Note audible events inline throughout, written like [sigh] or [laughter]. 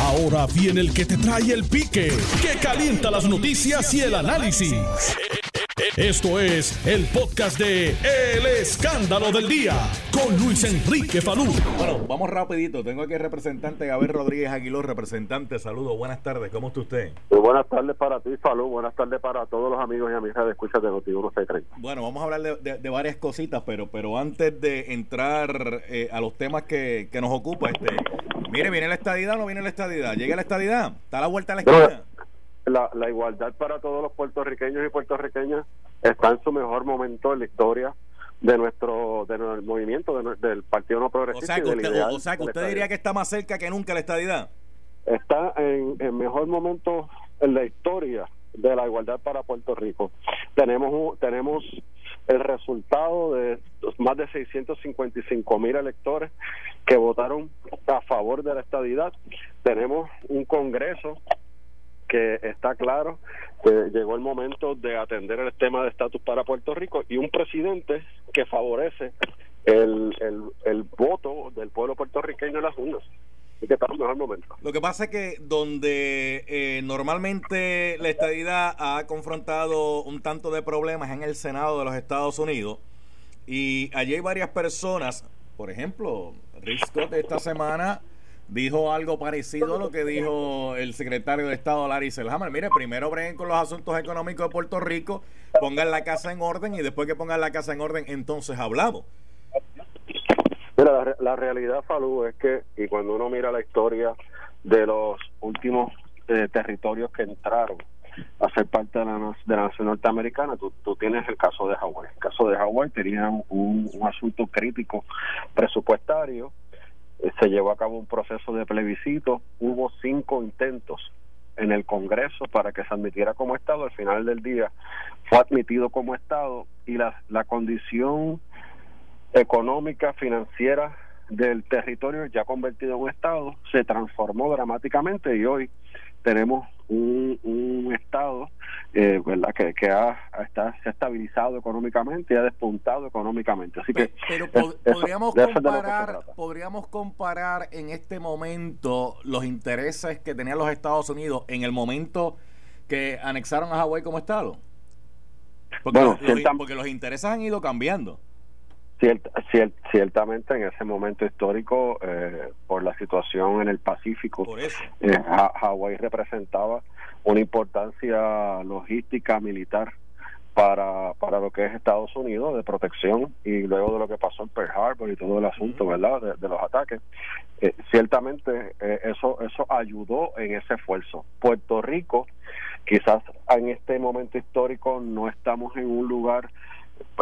Ahora viene el que te trae el pique, que calienta las noticias y el análisis. Esto es el podcast de El Escándalo del Día con Luis Enrique Falú. Bueno, vamos rapidito. Tengo aquí el representante Gabriel Rodríguez Aguiló, representante. Saludos, buenas tardes. ¿Cómo está usted? Muy buenas tardes para ti, Falú. Buenas tardes para todos los amigos y amigas de escucha de Noti 1630. Bueno, vamos a hablar de, de- de varias cositas, pero pero antes de entrar eh, a los temas que, que nos ocupa, este, mire, ¿viene la estadidad o no viene la estadidad? ¿Llega la estadidad? ¿Está la vuelta a la esquina? La, la igualdad para todos los puertorriqueños y puertorriqueñas está en su mejor momento en la historia de nuestro del movimiento de del Partido No O Progresista. sea, que usted, ideal o, o sea, que de usted diría que está más cerca que nunca la estadidad. está en, en mejor momento en la historia de la igualdad para Puerto Rico. Tenemos tenemos el resultado de más de 655 mil electores que votaron a favor de la estadidad. Tenemos un Congreso que está claro que llegó el momento de atender el tema de estatus para Puerto Rico y un presidente que favorece el, el, el voto del pueblo puertorriqueño en las urnas. En momento. Lo que pasa es que donde eh, normalmente la estadidad ha confrontado un tanto de problemas en el Senado de los Estados Unidos y allí hay varias personas, por ejemplo, Rick Scott esta semana dijo algo parecido a lo que dijo el secretario de Estado Larry Selhammer. Mire, primero breguen con los asuntos económicos de Puerto Rico, pongan la casa en orden y después que pongan la casa en orden, entonces hablamos. Mira, la, la realidad, Falú, es que, y cuando uno mira la historia de los últimos eh, territorios que entraron a ser parte de la, de la nación norteamericana, tú, tú tienes el caso de Hawái. El caso de Hawái tenía un, un asunto crítico presupuestario, eh, se llevó a cabo un proceso de plebiscito, hubo cinco intentos en el Congreso para que se admitiera como Estado, al final del día fue admitido como Estado y la, la condición económica, financiera del territorio ya convertido en un Estado se transformó dramáticamente y hoy tenemos un, un Estado eh, verdad que, que ha, está, se ha estabilizado económicamente y ha despuntado económicamente. Así que Pe- Pero es- podríamos eso comparar, podríamos comparar en este momento los intereses que tenían los Estados Unidos en el momento que anexaron a Hawái como estado. Porque, Bueno, los, porque los intereses han ido cambiando. Ciert- cier- ciertamente en ese momento histórico, eh, por la situación en el Pacífico, eh, Ha- Hawái representaba una importancia logística militar para, para lo que es Estados Unidos de protección y luego de lo que pasó en Pearl Harbor y todo el asunto, ¿verdad? De, de los ataques. Eh, ciertamente eh, eso eso ayudó en ese esfuerzo. Puerto Rico, quizás en este momento histórico no estamos en un lugar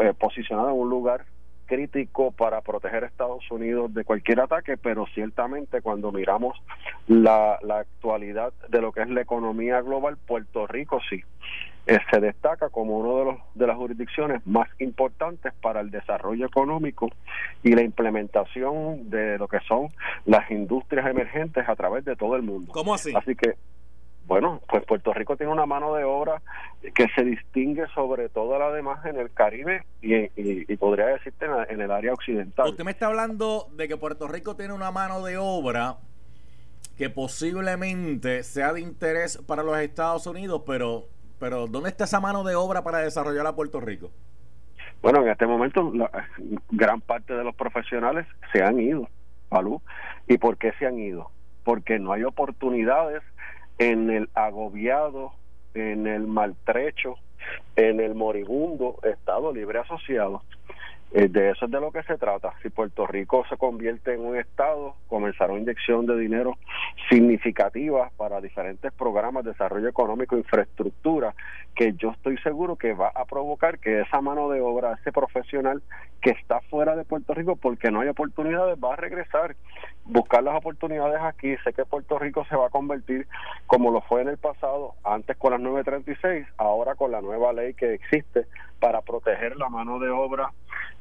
eh, posicionado en un lugar crítico para proteger a Estados Unidos de cualquier ataque, pero ciertamente cuando miramos la, la actualidad de lo que es la economía global, Puerto Rico sí eh, se destaca como uno de los de las jurisdicciones más importantes para el desarrollo económico y la implementación de lo que son las industrias emergentes a través de todo el mundo. ¿Cómo así? Así que, bueno, pues Puerto Rico tiene una mano de obra que se distingue sobre toda la demás en el Caribe y, y, y podría decirte en, la- en el área occidental. Usted me está hablando de que Puerto Rico tiene una mano de obra que posiblemente sea de interés para los Estados Unidos, pero, pero ¿dónde está esa mano de obra para desarrollar a Puerto Rico? Bueno, en este momento la, gran parte de los profesionales se han ido, Palú. ¿Y por qué se han ido? Porque no hay oportunidades en el agobiado, en el maltrecho, en el moribundo Estado Libre Asociado. Eh, de eso es de lo que se trata. Si Puerto Rico se convierte en un Estado, comenzará una inyección de dinero significativa para diferentes programas de desarrollo económico e infraestructura, que yo estoy seguro que va a provocar que esa mano de obra, ese profesional que está fuera de Puerto Rico porque no hay oportunidades, va a regresar, buscar las oportunidades aquí. Sé que Puerto Rico se va a convertir como lo fue en el pasado, antes con las 936, ahora con la nueva ley que existe para proteger la mano de obra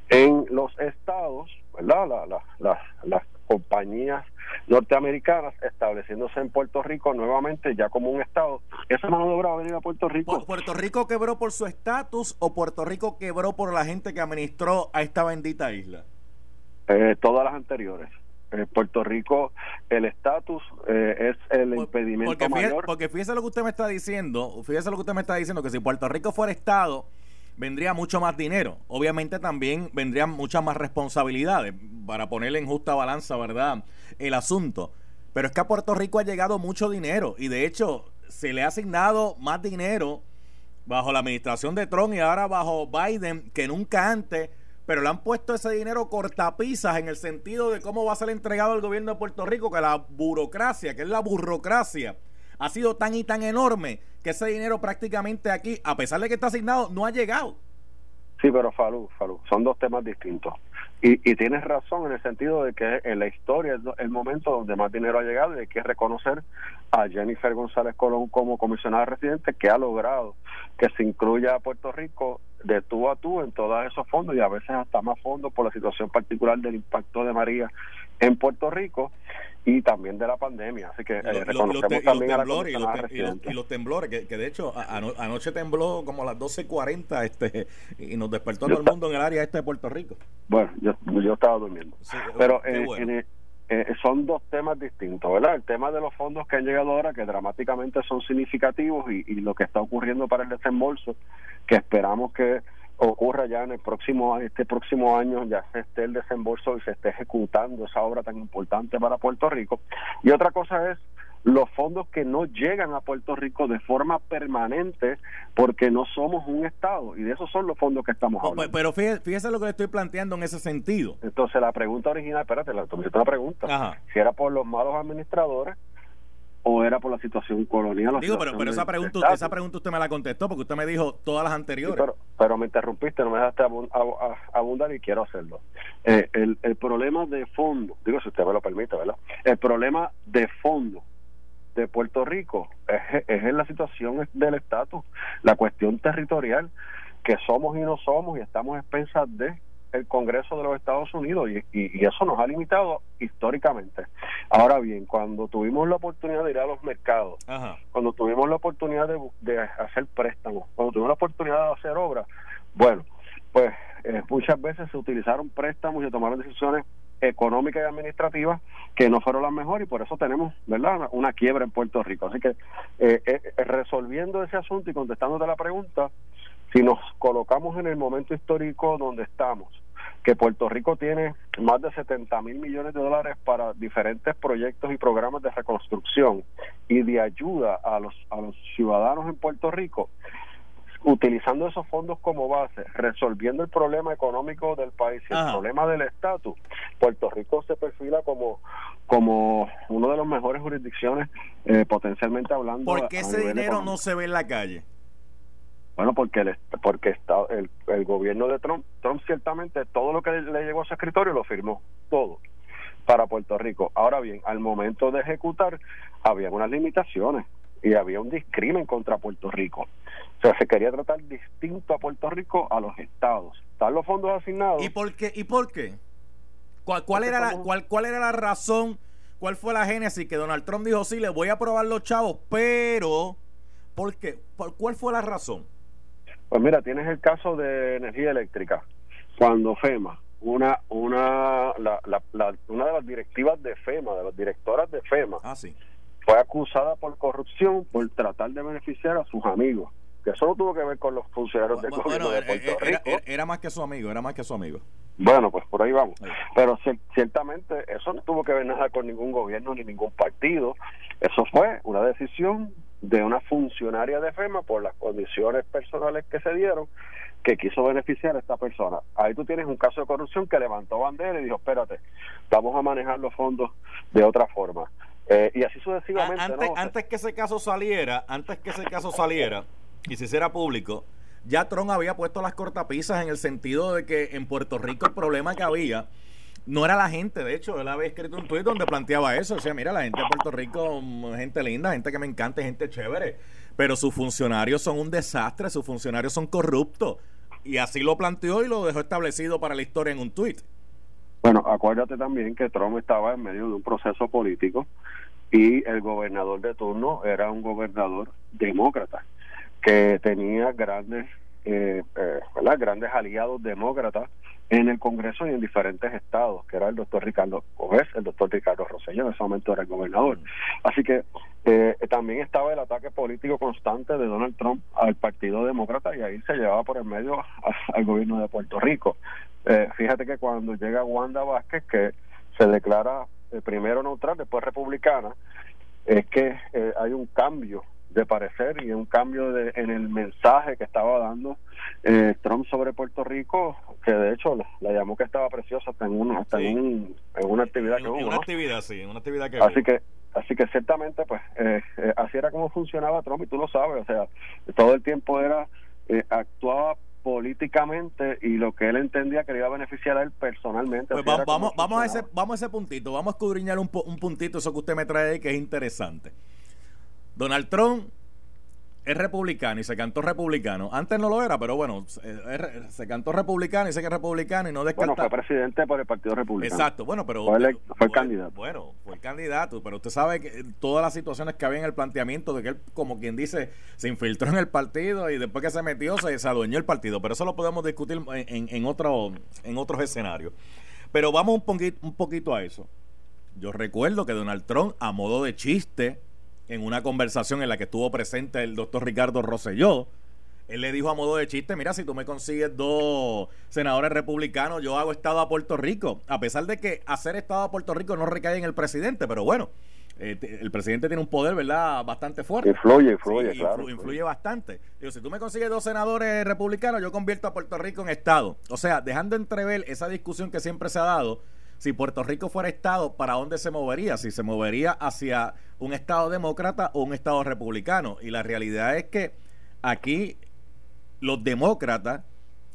en los estados, ¿verdad? La- la- las- las compañías norteamericanas estableciéndose en Puerto Rico nuevamente ya como un estado. Esa mano de obra va a venir a Puerto Rico. ¿Pu- ¿Puerto Rico quebró por su estatus o Puerto Rico quebró por la gente que administró a esta bendita isla? Eh, todas las anteriores. eh, Puerto Rico, el estatus eh, es el impedimento porque mayor. Porque fíjese lo que usted me está diciendo, fíjese lo que usted me está diciendo, que si Puerto Rico fuera Estado, vendría mucho más dinero. Obviamente también vendrían muchas más responsabilidades para ponerle en justa balanza, ¿verdad? El asunto. Pero es que a Puerto Rico ha llegado mucho dinero y de hecho se le ha asignado más dinero bajo la administración de Trump y ahora bajo Biden que nunca antes pero le han puesto ese dinero cortapisas en el sentido de cómo va a ser entregado al gobierno de Puerto Rico, que la burocracia, que es la burocracia, ha sido tan y tan enorme que ese dinero prácticamente aquí, a pesar de que está asignado, no ha llegado. Sí, pero Falú, Falú, son dos temas distintos. Y, y tienes razón en el sentido de que en la historia es el momento donde más dinero ha llegado y hay que reconocer a Jennifer González Colón como comisionada residente que ha logrado que se incluya a Puerto Rico de tú a tú en todos esos fondos y a veces hasta más fondos por la situación particular del impacto de María en Puerto Rico y también de la pandemia. Así que eh, reconocemos también a la y, los, temblores, que, que de hecho anoche tembló como a las 12.40 este, y nos despertó todo el mundo en el área este de Puerto Rico. Bueno, yo, yo estaba durmiendo. Pero eh, eh, son dos temas distintos, ¿verdad? El tema de los fondos que han llegado ahora, que dramáticamente son significativos, y, y lo que está ocurriendo para el desembolso, que esperamos que ocurra ya en el próximo este próximo año ya se esté el desembolso y se esté ejecutando esa obra tan importante para Puerto Rico y otra cosa es los fondos que no llegan a Puerto Rico de forma permanente porque no somos un Estado y de esos son los fondos que estamos oh, hablando. Pero fíjese, lo que le estoy planteando en ese sentido. Entonces la pregunta original, espérate, la, una pregunta, si era por los malos administradores o era por la situación colonial. Digo, pero, pero esa pregunta esa pregunta usted me la contestó porque usted me dijo todas las anteriores. pero, me interrumpiste, no me dejaste abundar y quiero hacerlo. Eh, el, el problema de fondo, digo si usted me lo permite, ¿verdad? El problema de fondo de Puerto Rico es, es en la situación del estatus, la cuestión territorial, que somos y no somos y estamos expensas de el Congreso de los Estados Unidos y, y, eso nos ha limitado históricamente. Ahora bien, cuando tuvimos la oportunidad de ir a los mercados, cuando tuvimos la oportunidad de, de, hacer préstamos, cuando tuvimos la oportunidad de hacer obras, bueno, pues eh, muchas veces se utilizaron préstamos y se tomaron decisiones económicas y administrativas que no fueron las mejores y por eso tenemos verdad una quiebra en Puerto Rico. Así que eh, eh, resolviendo ese asunto y contestándote la pregunta si nos colocamos en el momento histórico donde estamos, que Puerto Rico tiene más de 70 mil millones de dólares para diferentes proyectos y programas de reconstrucción y de ayuda a los, a los ciudadanos en Puerto Rico, utilizando esos fondos como base, resolviendo el problema económico del país y el problema del estatus, Puerto Rico se perfila como como uno de los mejores jurisdicciones eh, potencialmente hablando. ¿Por qué ese dinero no se ve en la calle? Bueno, porque el, porque está el, el gobierno de Trump, Trump ciertamente todo lo que le llegó a su escritorio lo firmó, todo, para Puerto Rico. Ahora bien, al momento de ejecutar, había unas limitaciones y había un discrimen contra Puerto Rico. O sea, se quería tratar distinto a Puerto Rico a los estados. Están los fondos asignados. ¿Y por qué? ¿Y por qué? ¿Cuál, cuál era, la, cuál, cuál era la razón? ¿Cuál fue la génesis que Donald Trump dijo, sí, le voy a aprobar los chavos, pero... ¿Por qué? ¿Cuál fue la razón? Pues mira, tienes el caso de energía eléctrica. Cuando FEMA, una una la, la, una de las directivas de FEMA, de las directoras de FEMA, ah, sí. Fue acusada por corrupción por tratar de beneficiar a sus amigos. Que eso no tuvo que ver con los funcionarios del gobierno de Puerto eh, Rico. Era, más que su amigo, era más que su amigo. Bueno, pues por ahí vamos. Pero ciertamente eso no tuvo que ver nada con ningún gobierno ni ningún partido. Eso fue una decisión de una funcionaria de FEMA por las condiciones personales que se dieron que quiso beneficiar a esta persona. Ahí tú tienes un caso de corrupción que levantó bandera y dijo, espérate, vamos a manejar los fondos de otra forma. Eh, y así sucesivamente. Antes, antes que ese caso saliera, antes que ese caso saliera y se hiciera público, ya Trump había puesto las cortapisas en el sentido de que en Puerto Rico el problema que había no era la gente, de hecho, él había escrito un tuit donde planteaba eso, o sea, mira, la gente de Puerto Rico, mm, gente linda, gente que me encanta, gente chévere, pero sus funcionarios son un desastre, sus funcionarios son corruptos, y así lo planteó y lo dejó establecido para la historia en un tuit. Bueno, acuérdate también que Trump estaba en medio de un proceso político y el gobernador de turno era un gobernador demócrata que tenía grandes eh, eh, ¿verdad? grandes aliados demócratas en el Congreso y en diferentes estados, que era el doctor Ricardo, o es el doctor Ricardo Rosselló, en ese momento era el gobernador. Así que eh, también estaba el ataque político constante de Donald Trump al Partido Demócrata y ahí se llevaba por el medio al gobierno de Puerto Rico. Eh, fíjate que cuando llega Wanda Vázquez, que se declara eh, primero neutral, después republicana, es que hay un cambio de parecer y un cambio de, en el mensaje que estaba dando eh, Trump sobre Puerto Rico, que de hecho la, llamó que estaba preciosa hasta en, una, hasta en, una actividad que hubo. En una actividad, sí, en una actividad que Así que así que ciertamente pues eh, eh, así era como funcionaba Trump y tú lo sabes, o sea, todo el tiempo era actuaba políticamente y lo que él entendía que le iba a beneficiar a él personalmente. Pues vamos, vamos, a ese, vamos a ese puntito, vamos a escudriñar un, un puntito, eso que usted me trae ahí que es interesante. Donald Trump es republicano y se cantó republicano. Antes no lo era, pero bueno, se cantó republicano y dice que es republicano y no descarta. Bueno, fue presidente por el Partido Republicano. Exacto, bueno, pero. Fue, el candidato. Bueno, fue el candidato, pero usted sabe que todas las situaciones que había en el planteamiento de que él, como quien dice, se infiltró en el partido y después que se metió se, se adueñó el partido. Pero eso lo podemos discutir en, en, otro, en otros escenarios. Pero vamos un poquito, un poquito a eso. Yo recuerdo que Donald Trump, a modo de chiste, en una conversación en la que estuvo presente el doctor Ricardo Rosselló, él le dijo a modo de chiste, mira, si tú me consigues dos senadores republicanos, yo hago Estado a Puerto Rico, a pesar de que hacer Estado a Puerto Rico no recae en el presidente, pero bueno, eh, el presidente tiene un poder, ¿verdad?, bastante fuerte. Influye, influye, claro. Influye, bastante. Digo, si tú me consigues dos senadores republicanos, yo convierto a Puerto Rico en Estado. O sea, dejando entrever esa discusión que siempre se ha dado si Puerto Rico fuera Estado, ¿para dónde se movería? Si se movería hacia un Estado demócrata o un Estado republicano. Y la realidad es que aquí los demócratas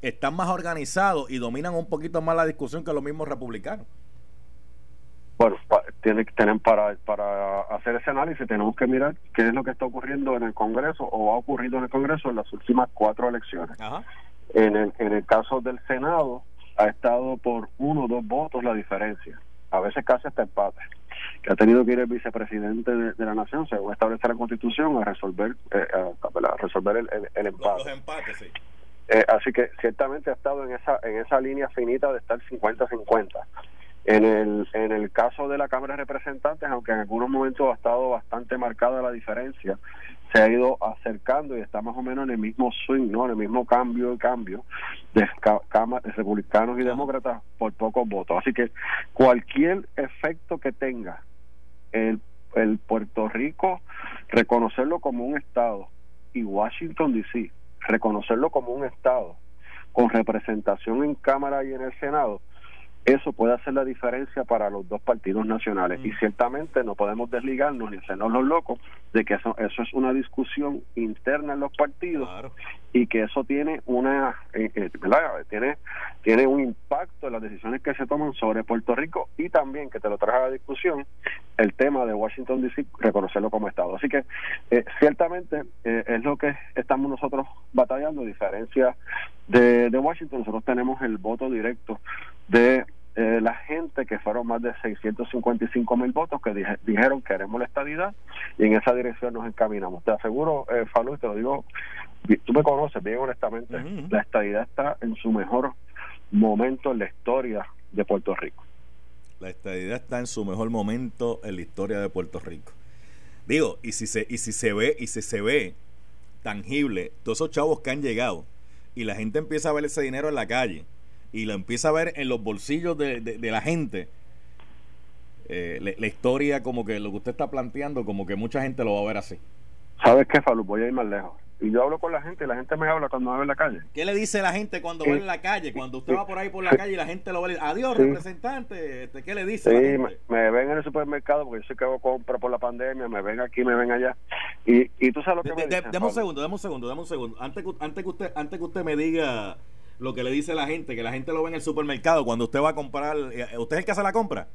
están más organizados y dominan un poquito más la discusión que los mismos republicanos. Bueno, tiene que tener para, para hacer ese análisis tenemos que mirar qué es lo que está ocurriendo en el Congreso o ha ocurrido en el Congreso en las últimas cuatro elecciones. En, el, en el caso del Senado, ha estado por uno o dos votos la diferencia, a veces casi hasta empate, que ha tenido que ir el vicepresidente de, la nación, según establece la constitución, a resolver eh, a, resolver el, el, empate. Los, empates, sí. Eh, así que ciertamente ha estado en esa en esa línea finita de estar 50-50. En el, en el caso de la Cámara de Representantes, aunque en algunos momentos ha estado bastante marcada la diferencia, se ha ido acercando y está más o menos en el mismo swing, ¿no? En el mismo cambio y cambio de, de republicanos y demócratas por pocos votos. Así que cualquier efecto que tenga el, el Puerto Rico, reconocerlo como un Estado y Washington, D.C., reconocerlo como un Estado con representación en Cámara y en el Senado, eso puede hacer la diferencia para los dos partidos nacionales. Y mm. ciertamente no podemos desligarnos ni hacernos los locos de que eso, eso es una discusión interna en los partidos y que eso tiene una eh, eh, tiene tiene un impacto en las decisiones que se toman sobre Puerto Rico y también que te lo traje a la discusión el tema de Washington DC reconocerlo como estado así que eh, ciertamente es lo que estamos nosotros batallando a diferencia de, de Washington nosotros tenemos el voto directo de eh, la gente, que fueron más de 655 mil votos, que dijeron queremos la estadidad y en esa dirección nos encaminamos. Te aseguro, eh, Falú, y te lo digo, tú me conoces bien honestamente, la estadidad está en su mejor momento en la historia de Puerto Rico. La estadidad está en su mejor momento en la historia de Puerto Rico. Digo, y si se, y si se ve, y si se ve tangible, todos esos chavos que han llegado y la gente empieza a ver ese dinero en la calle y lo empieza a ver en los bolsillos de, de, la gente, eh, la, historia como que lo que usted está planteando, como que mucha gente lo va a ver así. ¿Sabes qué, Falú? Voy a ir más lejos. Y yo hablo con la gente y la gente me habla cuando me ve en la calle. ¿Qué le dice la gente cuando ve en la calle? Cuando usted va por ahí por la calle y la gente lo ve. Adiós, representante. Este, ¿Qué le dice? Sí, Me, ven en el supermercado porque yo sé que hago compra por la pandemia. Me ven aquí, me ven allá. Y, y tú sabes lo que me dicen, Deme un segundo, dame un segundo, dame un segundo. Antes, antes, que usted, antes que usted me diga lo que le dice la gente, que la gente lo ve en el supermercado cuando usted va a comprar. Eh, ¿Usted es el que hace la compra?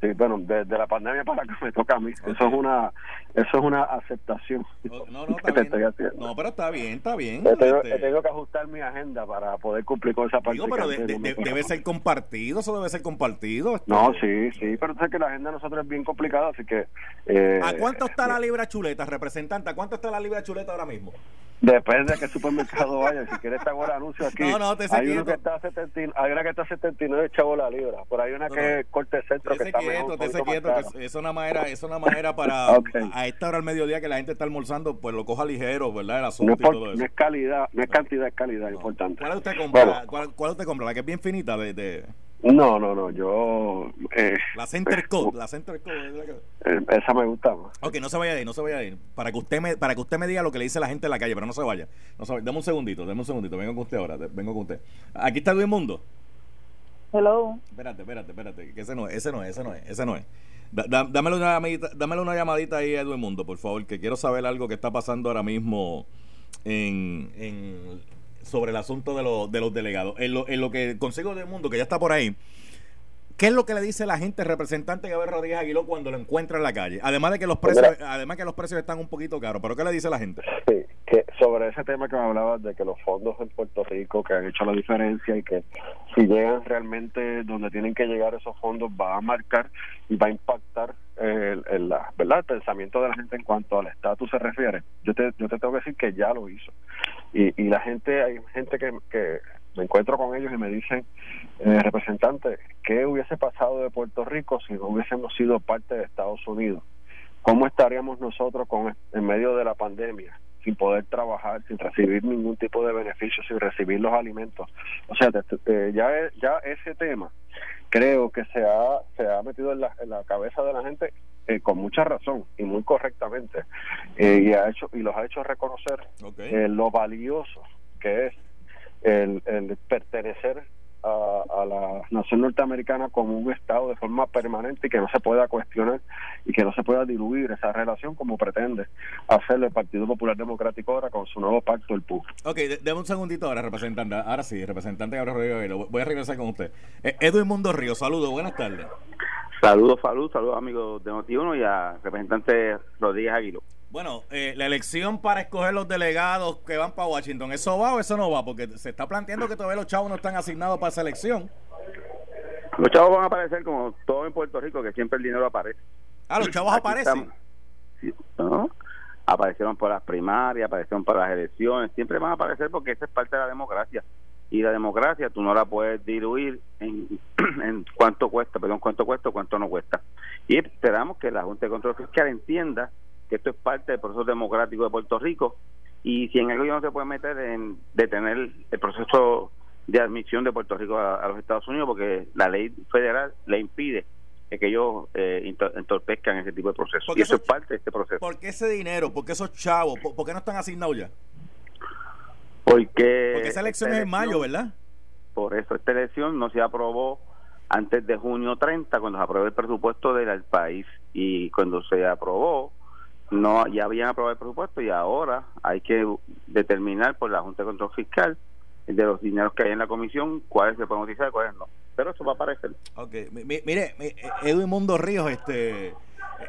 Sí, bueno, desde la pandemia para acá me toca a mí. Eso es una eso es una aceptación. No, no, [laughs] está bien. no, pero está bien, está bien. He tenido, este que ajustar mi agenda para poder cumplir con esa parte. pero debe ser compartido, eso debe ser compartido. Este. No, sí, sí, pero sé que la agenda de nosotros es bien complicada, así que... Eh, ¿A cuánto está la libra chuleta, representante? ¿A cuánto está la libra chuleta ahora mismo? Depende de qué supermercado vaya. Si quieres, te hago el anuncio aquí. No, no, te hay, uno que está a 79, hay una que está a 79 chavos la libra. Por ahí una que es corte centro que está quieto, mejor, te quieto, que es una manera, es una manera para [laughs] a esta hora al mediodía que la gente está almorzando, pues lo coja ligero, ¿verdad? El asunto no y todo eso. No es calidad, no es cantidad, es calidad, importante. ¿Cuál usted compra? ¿cuál, ¿cuál, usted compra? La que es bien finita de, de... No, no, no, yo... Eh, la Center Code, la Center Code. Eh, esa me gusta más. Ok, no se vaya a ir, no se vaya a ir. Para que usted me, para que usted me diga lo que le dice la gente en la calle, pero no se vaya. No se vaya. Deme un segundito, deme un segundito, vengo con usted ahora, vengo con usted. Aquí está Luis Mundo. Hello. Espérate, espérate, espérate, que ese no es, ese no es, ese no es, ese no es. dámele, una llamadita, dámele una llamadita ahí a Edwin Mundo, por favor, que quiero saber algo que está pasando ahora mismo en, en sobre el asunto de, los de los delegados. En lo, en lo que consigo del mundo, que ya está por ahí, ¿Qué es lo que le dice la gente representante Gabriel Rodríguez Aguiló cuando lo encuentra en la calle? Además de que los precios, además que los precios están un poquito caros, pero ¿qué le dice la gente? Sí, que sobre ese tema que me hablabas de que los fondos en Puerto Rico que han hecho la diferencia y que si llegan realmente donde tienen que llegar esos fondos va a marcar y va a impactar el, el, la, ¿verdad? el pensamiento de la gente en cuanto al estatus se refiere. Yo te, yo te tengo que decir que ya lo hizo. Y, y la gente, hay gente que, que me encuentro con ellos y me dicen, eh, representante, ¿qué hubiese pasado de Puerto Rico si no hubiésemos sido parte de Estados Unidos? ¿Cómo estaríamos nosotros con, en medio de la pandemia? Sin poder trabajar, sin recibir ningún tipo de beneficio, sin recibir los alimentos. O sea, ya, ya ese tema creo que se ha, se ha metido en la, en la cabeza de la gente eh, con mucha razón y muy correctamente eh, y ha hecho y los ha hecho reconocer eh, lo valioso que es el, el pertenecer a, la nación norteamericana como un Estado de forma permanente y que no se pueda cuestionar y que no se pueda diluir esa relación como pretende hacerlo el Partido Popular Democrático ahora con su nuevo pacto, el PUC. Ok, déme un segundito ahora, representante. Ahora sí, representante Gabriel Rodríguez. Voy a regresar con usted. Eh, Edwin Mundo Río, saludos, buenas tardes. Saludos, saludos, saludos amigos de Notiuno y a representante Rodríguez Aguilo. Bueno, eh, la elección para escoger los delegados que van para Washington, ¿eso va o eso no va? Porque se está planteando que todavía los chavos no están asignados para esa elección. Los chavos van a aparecer como todo en Puerto Rico, que siempre el dinero aparece. Ah, los chavos aparecen. Aparecieron por las primarias, aparecieron para las elecciones, siempre van a aparecer porque esa es parte de la democracia. Y la democracia tú no la puedes diluir en, [clears throat] en cuánto cuesta, perdón, cuánto cuesta o cuánto no cuesta. Y esperamos que la Junta de Control Fiscal entienda que esto es parte del proceso democrático de Puerto Rico y si en algo no se puede meter en detener el proceso de admisión de Puerto Rico a, los Estados Unidos porque la ley federal le impide que ellos eh, entorpezcan ese tipo de procesos. Y eso es parte de este proceso. ¿Por qué ese dinero? ¿Por qué esos chavos? ¿Por, qué no están asignados ya? Porque, porque esa elección es en mayo, ¿verdad? Por eso, esta elección no se aprobó antes de junio 30, cuando se aprobó el presupuesto del país. Y cuando se aprobó, no ya habían aprobado el presupuesto y ahora hay que determinar por la Junta de Control Fiscal de los dineros que hay en la comisión cuáles se pueden utilizar y cuáles no. Pero eso va a aparecer. Ok, mire, Edwin Mundo Ríos, este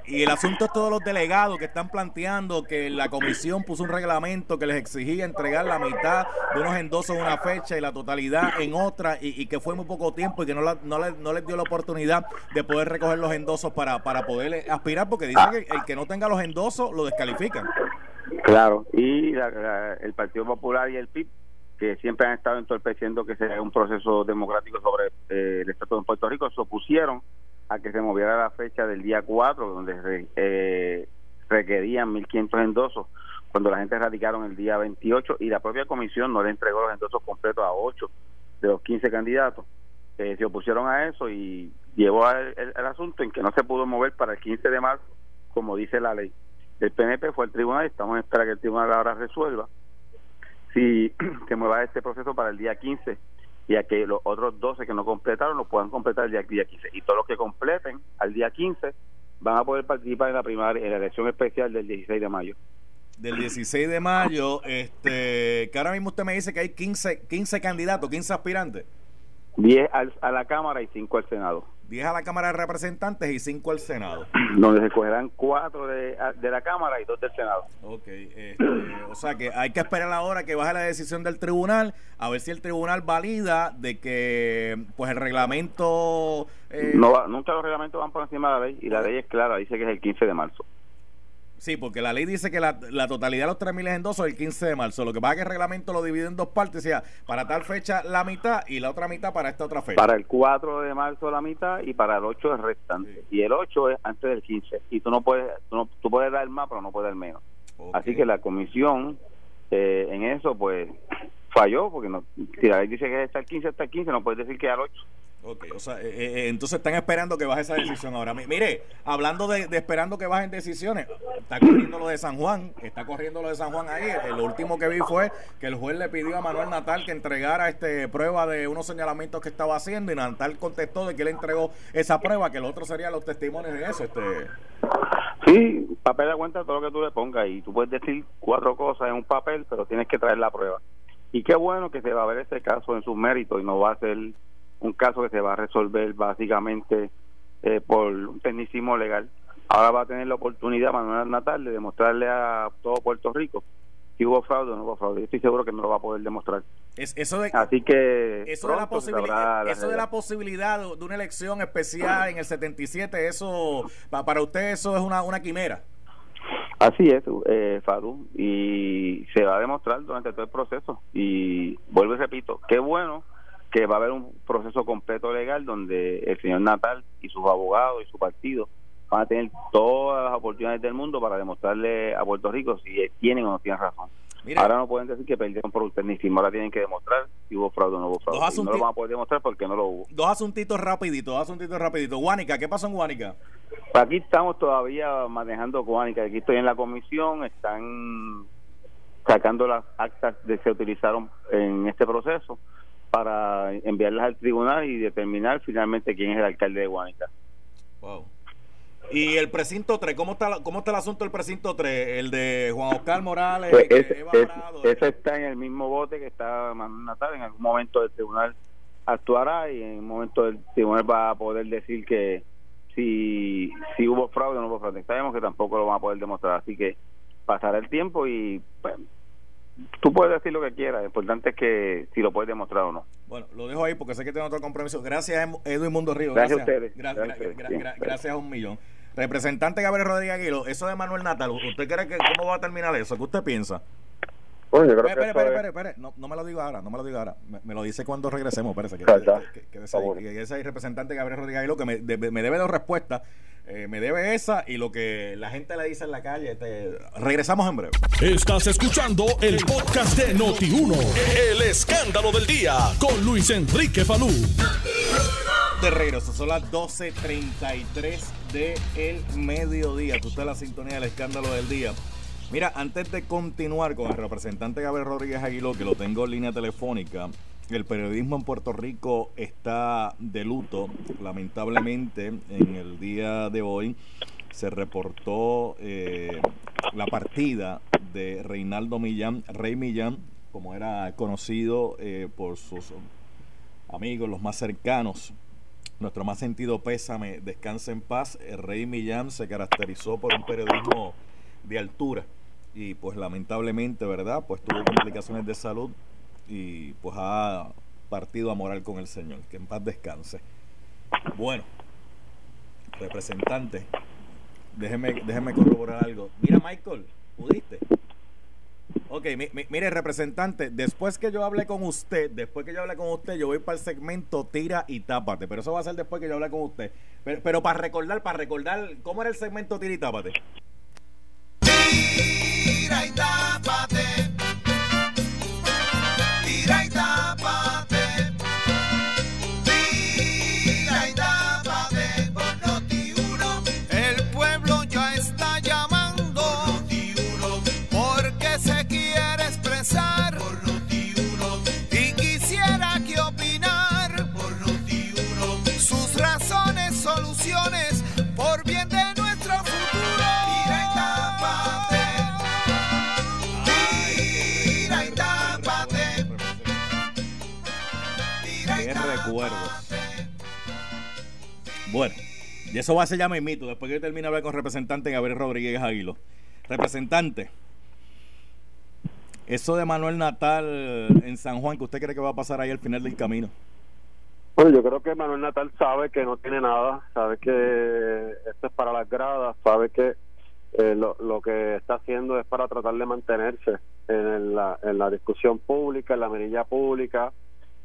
y el asunto es todos los delegados que están planteando que la comisión puso un reglamento que les exigía entregar la mitad de unos endosos en una fecha y la totalidad en otra y, que fue muy poco tiempo y que no, no, no, les dio la oportunidad de poder recoger los endosos para, para poder aspirar porque dicen que el que no tenga los endosos lo descalifican. Claro, y el Partido Popular y el PIB que siempre han estado entorpeciendo que sea un proceso democrático sobre eh, el Estado de Puerto Rico, se opusieron a que se moviera la fecha del día 4, donde eh, requerían 1.500 endosos, cuando la gente radicaron el día 28 y la propia comisión no le entregó los endosos completos a 8 de los 15 candidatos. Eh, se opusieron a eso y llevó el, asunto en que no se pudo mover para el 15 de marzo, como dice la ley. El PNP fue al tribunal estamos en espera que el tribunal ahora resuelva si [clears throat] se mueva este proceso para el día 15 y a que los otros 12 que no completaron lo puedan completar el día, 15. Y todos los que completen al día 15 van a poder participar en la primaria, en la elección especial del 16 de mayo. Del 16 de mayo, este, que ahora mismo usted me dice que hay 15, 15 candidatos, 15 aspirantes. 10 a la Cámara y 5 al Senado. 10 a la Cámara de Representantes y 5 al Senado. [clears throat] Donde se cogerán 4 de, de, la Cámara y 2 del Senado. Ok, este, o sea que hay que esperar ahora que baje la decisión del tribunal, a ver si el tribunal valida de que pues el reglamento... Eh, no Nunca los reglamentos van por encima de la ley y la ley es clara, dice que es el 15 de marzo. Sí, porque la ley dice que la, la totalidad de los 3 mil es en dos o el 15 de marzo. Lo que pasa es que el reglamento lo divide en dos partes. O sea, para tal fecha la mitad y la otra mitad para esta otra fecha. Para el 4 de marzo la mitad y para el 8 el restante. Y el 8 es antes del 15. Y tú no puedes, tú, no, tú puedes dar más, pero no puedes dar menos. Así que la comisión eh, en eso, pues falló, porque no, si la ley dice que es hasta el 15, hasta el 15, no puedes decir que al 8. Ok, o sea, eh, eh, entonces están esperando que baje esa decisión ahora. Mi- Mire, hablando de, esperando que bajen decisiones, está corriendo lo de San Juan, está corriendo lo de San Juan ahí. Eh, Lo último que vi fue que el juez le pidió a Manuel Natal que entregara este prueba de unos señalamientos que estaba haciendo y Natal contestó de que él entregó esa prueba, que lo otro serían los testimonios de eso. Este, Sí, papel de cuenta todo lo que tú le pongas y tú puedes decir cuatro cosas en un papel, pero tienes que traer la prueba. Y qué bueno que se va a ver este caso en sus méritos y no va a ser un caso que se va a resolver básicamente eh, por un tecnicismo legal. Ahora va a tener la oportunidad Manuel Natal de demostrarle a todo Puerto Rico si hubo fraude o no hubo fraude. Yo estoy seguro que no lo va a poder demostrar. es, eso de, Así que eso de la, posibilidad, la eso de la posibilidad de, de una elección especial en el 77, eso pa- para usted eso es una, una quimera. Así es, eh, Fadu, y se va a demostrar durante todo el proceso. Y vuelvo y repito, qué bueno que va a haber un proceso completo legal donde el señor Natal y sus abogados y su partido van a tener todas las oportunidades del mundo para demostrarle a Puerto Rico si tienen o no tienen razón. Mira, Ahora no pueden decir que perdieron por un tecnicismo, ahora tienen que demostrar si hubo fraude o no hubo fraude. Y no lo van a poder demostrar porque no lo hubo. dos asuntitos rapiditos, dos asuntitos rapiditos. Guánica, ¿qué pasó en Guánica? Aquí estamos todavía manejando Cuánica. Aquí estoy en la comisión. Están sacando las actas de que se utilizaron en este proceso para enviarlas al tribunal y determinar finalmente quién es el alcalde de Guánica. Wow. Y el precinto 3, ¿cómo está, la- ¿cómo está el asunto del precinto 3? El de Juan Oscar Morales, Pues ese, Eva Prado, ese está en el mismo bote que está Manuel Natal. En algún momento el tribunal actuará y en un momento el tribunal va a poder decir que si, si hubo fraude o no hubo fraude. Sabemos que tampoco lo van a poder demostrar, así que pasará el tiempo y pues, tú puedes decir lo que quieras. Lo importante es que si lo puedes demostrar o no. Bueno, lo dejo ahí porque sé que tengo otro compromiso. Gracias, Edwin Mundo Río. Gracias a ustedes. Gra- Gracias a gra- ustedes. gra- gracias. gracias a un millón. Representante Gabriel Rodríguez Aguilo, eso de Manuel Natal, ¿usted cree que cómo va a terminar eso? ¿Qué usted piensa? Bueno, yo creo Espere, que espere, espere, es- espere. No, no me lo diga ahora, no me lo diga ahora. Me, me lo dice cuando regresemos, parece que, que, que, que ese representante Gabriel Rodríguez Aguilo que me, de- me debe dos respuestas. Eh, me debe esa y lo que la gente le dice en la calle. Este, regresamos en breve. Estás escuchando el podcast de Noti1. El escándalo del día con Luis Enrique Falú. de regreso. Son las 12.33 del mediodía. Tú estás en la sintonía del escándalo del día. Mira, antes de continuar con el representante Gabriel Rodríguez Aguiló, que lo tengo en línea telefónica, el periodismo en Puerto Rico está de luto. Lamentablemente, en el día de hoy se reportó eh, la partida de Reinaldo Millán, Rey Millán, como era conocido eh, por sus amigos, los más cercanos. Nuestro más sentido pésame, descansa en paz. El Rey Millán se caracterizó por un periodismo de altura y pues lamentablemente, ¿verdad? Pues tuvo complicaciones de salud y pues ha partido a morar con el Señor. Que en paz descanse. Bueno, representante, déjeme, déjeme corroborar algo. Mira, Michael, ¿pudiste? Ok, mi- mi- mire, representante, después que yo hable con usted, después que yo hable con usted, yo voy para el segmento tira y tápate, pero eso va a ser después que yo hable con usted. Pero, pero para recordar, para recordar, ¿cómo era el segmento tira y tápate? Tira y tápate. Bueno, y eso va a ser ya mito, después que yo termine de hablar con representante Gabriel Rodríguez Aguilo. Representante, eso de Manuel Natal en San Juan, que usted cree que va a pasar ahí al final del camino? Bueno, yo creo que Manuel Natal sabe que no tiene nada, sabe que esto es para las gradas, sabe que eh, lo, lo que está haciendo es para tratar de mantenerse en la, en la discusión pública, en la mirilla pública,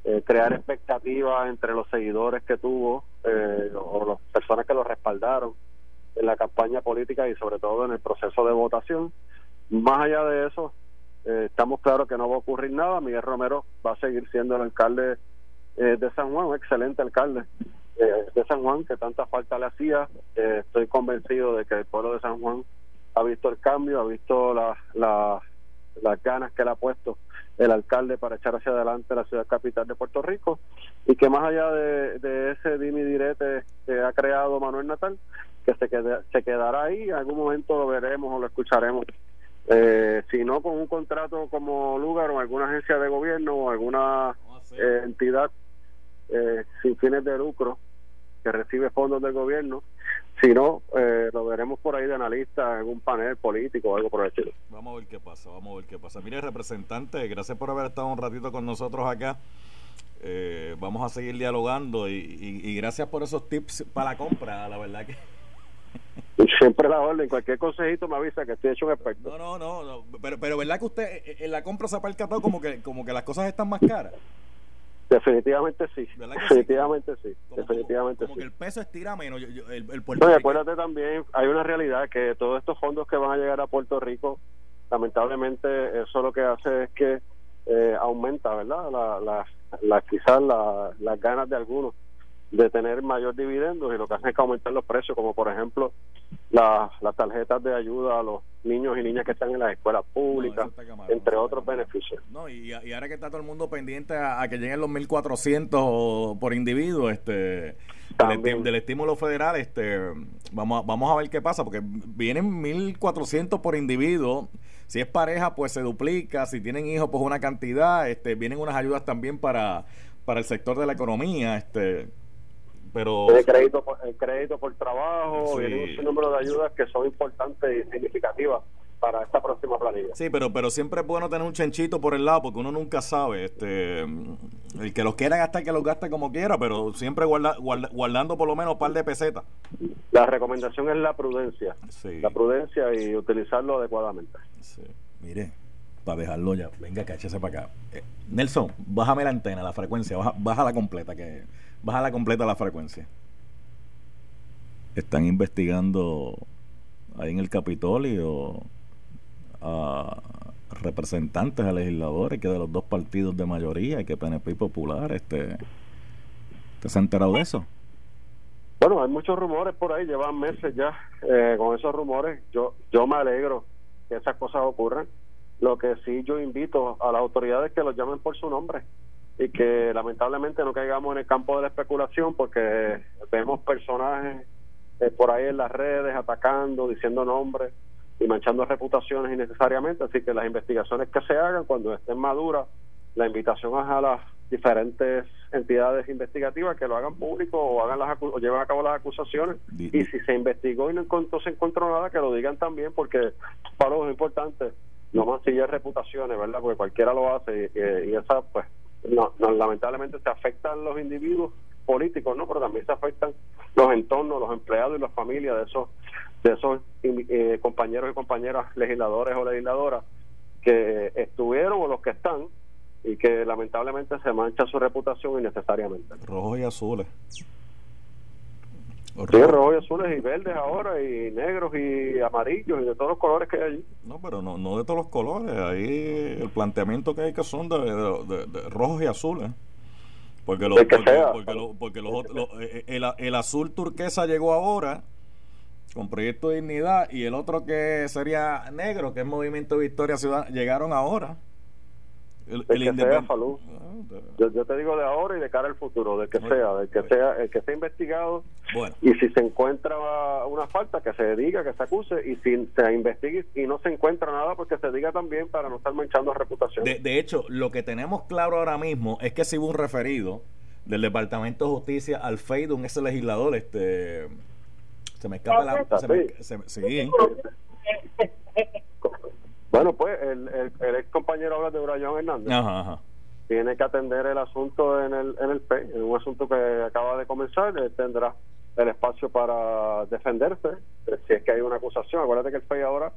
eh, crear expectativas entre los seguidores que tuvo eh, o las personas que lo respaldaron en la campaña política y sobre todo en el proceso de votación. Más allá de eso, eh, estamos claros que no va a ocurrir nada. Miguel Romero va a seguir siendo el alcalde eh, de San Juan, un excelente alcalde eh, de San Juan, que tanta falta le hacía. estoy convencido de que el pueblo de San Juan ha visto el cambio, ha visto la, la, las ganas que le ha puesto el alcalde para echar hacia adelante la ciudad capital de Puerto Rico. Y que más allá de, de ese dimi direte que ha creado Manuel Natal, que se, se quedará ahí, en algún momento lo veremos o lo escucharemos. Eh, si no con un contrato como lugar o alguna agencia de gobierno o alguna eh, entidad eh, sin fines de lucro que recibe fondos del gobierno, si no, eh, lo veremos por ahí de analista en un panel político o algo por el estilo. Vamos a ver qué pasa, vamos a ver qué pasa. Mire, representante, gracias por haber estado un ratito con nosotros acá. Eh, vamos a seguir dialogando y, y gracias por esos tips para la compra, la verdad que [laughs] Siempre la orden, cualquier consejito me avisa que estoy hecho un experto. No, no, no, pero, pero ¿verdad que usted en la compra se ha percatado como que, como que las cosas están más caras? Definitivamente sí. Definitivamente sí. Definitivamente como, que el peso estira menos. el, el no, y acuérdate también, hay una realidad que todos estos fondos que van a llegar a Puerto Rico, lamentablemente eso lo que hace es que eh, aumenta, ¿verdad? La, la, la quizás las ganas de algunos de tener mayor dividendos y lo que hacen es que aumentar los precios, como por ejemplo las tarjetas de ayuda a los niños y niñas que están en las escuelas públicas, entre otros beneficios. No, y, ahora que está todo el mundo pendiente a, que lleguen los 1.400 por individuo, este del, del, estímulo federal, este vamos a, vamos a ver qué pasa, porque vienen 1.400 por individuo. Si es pareja, pues se duplica. Si tienen hijos, pues una cantidad. Este, vienen unas ayudas también para, para el sector de la economía. Este, pero el crédito por, el crédito por trabajo y un número de ayudas que son importantes y significativas para esta próxima planilla. Sí, pero pero siempre es bueno tener un chanchito por el lado porque uno nunca sabe, este el que los quiera gastar que los gaste como quiera, pero siempre guarda, guardando por lo menos un par de pesetas. La recomendación es la prudencia. La prudencia y utilizarlo adecuadamente. Sí. Mire, para dejarlo ya, venga, cáchese para acá. Eh, Nelson, bájame la antena, la frecuencia, baja, baja la completa que baja la completa la frecuencia. Están investigando ahí en el Capitolio a representantes, a legisladores que de los dos partidos de mayoría, que PNP Popular, este, ¿te has enterado de eso? Bueno, hay muchos rumores por ahí, llevan meses ya eh, con esos rumores. Yo, yo me alegro que esas cosas ocurran. Lo que sí yo invito a las autoridades que los llamen por su nombre y que lamentablemente no caigamos en el campo de la especulación porque vemos personajes eh, por ahí en las redes atacando, diciendo nombres y manchando reputaciones innecesariamente. Así que las investigaciones que se hagan cuando estén maduras, la invitación es a las diferentes entidades investigativas que lo hagan público o hagan las o lleven a cabo las acusaciones. Y si se investigó y no encontró, se encontró nada que lo digan también porque para los es importante no mancillar reputaciones verdad porque cualquiera lo hace y, y esa pues no, lamentablemente se afectan los individuos políticos, ¿no? Pero también se afectan los entornos, los empleados y las familias de esos de esos eh, compañeros y compañeras legisladores o legisladoras que estuvieron o los que están y que lamentablemente se mancha su reputación innecesariamente. Rojos y azules. Sí, rojos azules y verdes ahora y negros y amarillos y de todos los colores que hay allí. No, pero no, no de todos los colores. Ahí el planteamiento que hay que son de, de, rojos y azules. Porque, lo, porque, porque, los, eh, el, el, azul turquesa llegó ahora con Proyecto de Dignidad y el otro que sería negro, que es Movimiento Victoria Ciudad llegaron ahora. El, que sea, Falú. Ah, yo, te digo de ahora y de cara al futuro, de que sea, de que sea, el que sea investigado. Y si se encuentra una falta, que se diga, que se acuse, y si se investigue y no se encuentra nada, pues que se diga también para no estar manchando reputación. De, hecho, lo que tenemos claro ahora mismo es que si hubo un referido del Departamento de Justicia al un ese legislador, este se me escapa la se sí. Bueno, pues el, el, ex compañero habla de Brayón Hernández. Tiene que atender el asunto en el, en el P, en un asunto que acaba de comenzar, él tendrá el espacio para defenderse, eh, si es que hay una acusación. Acuérdate que el FEI ahora